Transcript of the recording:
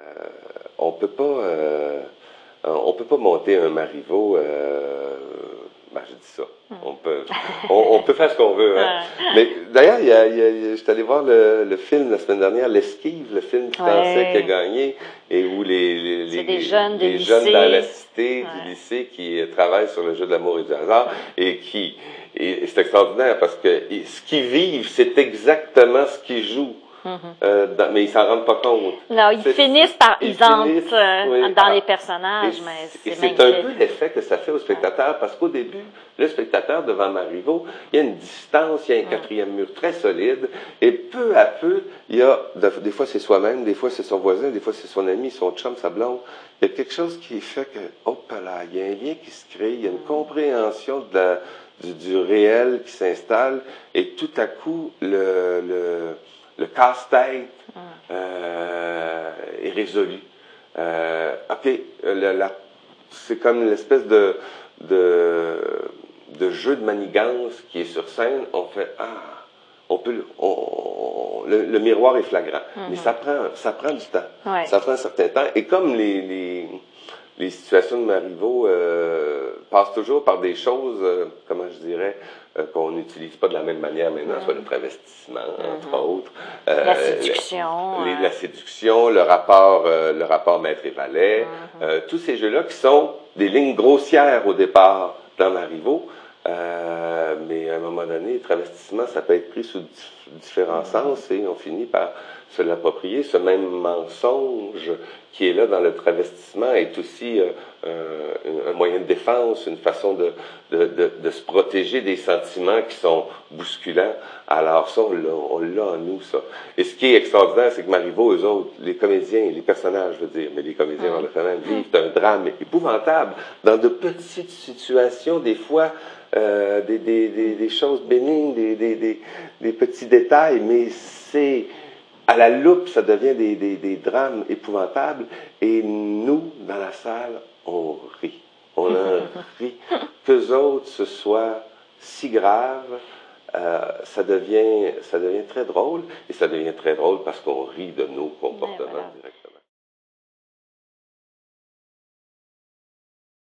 Euh, on peut pas, euh, on peut pas monter un Marivaux. Euh, ben, je dis ça. Hmm. On peut, on, on peut faire ce qu'on veut. Hein. Mais d'ailleurs, il y a, il y a- suis allé voir le, le film la semaine dernière, L'Esquive, le film français Ouais. qui a gagné, et où les, les, les- des jeunes des les jeunes dans la cité Ouais. du lycée qui travaillent sur le jeu de l'amour et du hasard, et qui, et c'est extraordinaire parce que ce qu'ils vivent, c'est exactement ce qu'ils jouent. Euh, dans- mais ils s'en rendent pas compte. Non, ils finissent par, ils ils entrent finissent, euh, oui, dans par- les personnages, Et mais c'est un peu l'effet que ça fait au spectateur, parce qu'au début, le spectateur devant Marivaux, il y a une distance, il y a un quatrième mur très solide, et peu à peu, il y a, de- des fois c'est soi-même, des fois c'est son voisin, des fois c'est son ami, son chum, sa blonde. Il y a quelque chose qui fait que, hop là, il y a un lien qui se crée, il y a une compréhension de la- du, du réel qui s'installe, et tout à coup, le, le, le casse-tête euh, est résolu. Euh, OK, la- c'est comme l'espèce de, de, de jeu de manigance qui est sur scène. On fait Ah, on peut, le- on- le, le miroir est flagrant, mais ça prend, ça prend du temps. Ouais. Ça prend un certain temps. Et comme les, les, les situations de Marivaux euh, passent toujours par des choses, euh, comment je dirais, euh, qu'on n'utilise pas de la même manière maintenant, soit le travestissement, entre autres. La séduction, les- la séduction, le rapport, le rapport maître et valet, Mm-hmm. tous ces jeux-là qui sont des lignes grossières au départ dans Marivaux, mais à un moment donné, le travestissement, ça peut être pris sous dif- différents sens et on finit par se l'approprier. Ce même mensonge qui est là dans le travestissement est aussi euh, un, un moyen de défense, une façon de, de, de, de se protéger des sentiments qui sont bousculants. Alors ça, on l'a, en nous, ça. Et ce qui est extraordinaire, c'est que Marivaux, eux autres, les comédiens, les personnages, je veux dire, mais les comédiens, on le fait même, vivent un drame épouvantable dans de petites situations, des fois, euh, des, des, des, des choses bénignes, des, des petits détails, mais c'est à la loupe, ça devient des, des, des drames épouvantables. Et nous, dans la salle, on rit. On en rit. Qu'eux autres, ce soit si grave, euh, ça, devient, ça devient très drôle. Et ça devient très drôle parce qu'on rit de nos comportements voilà.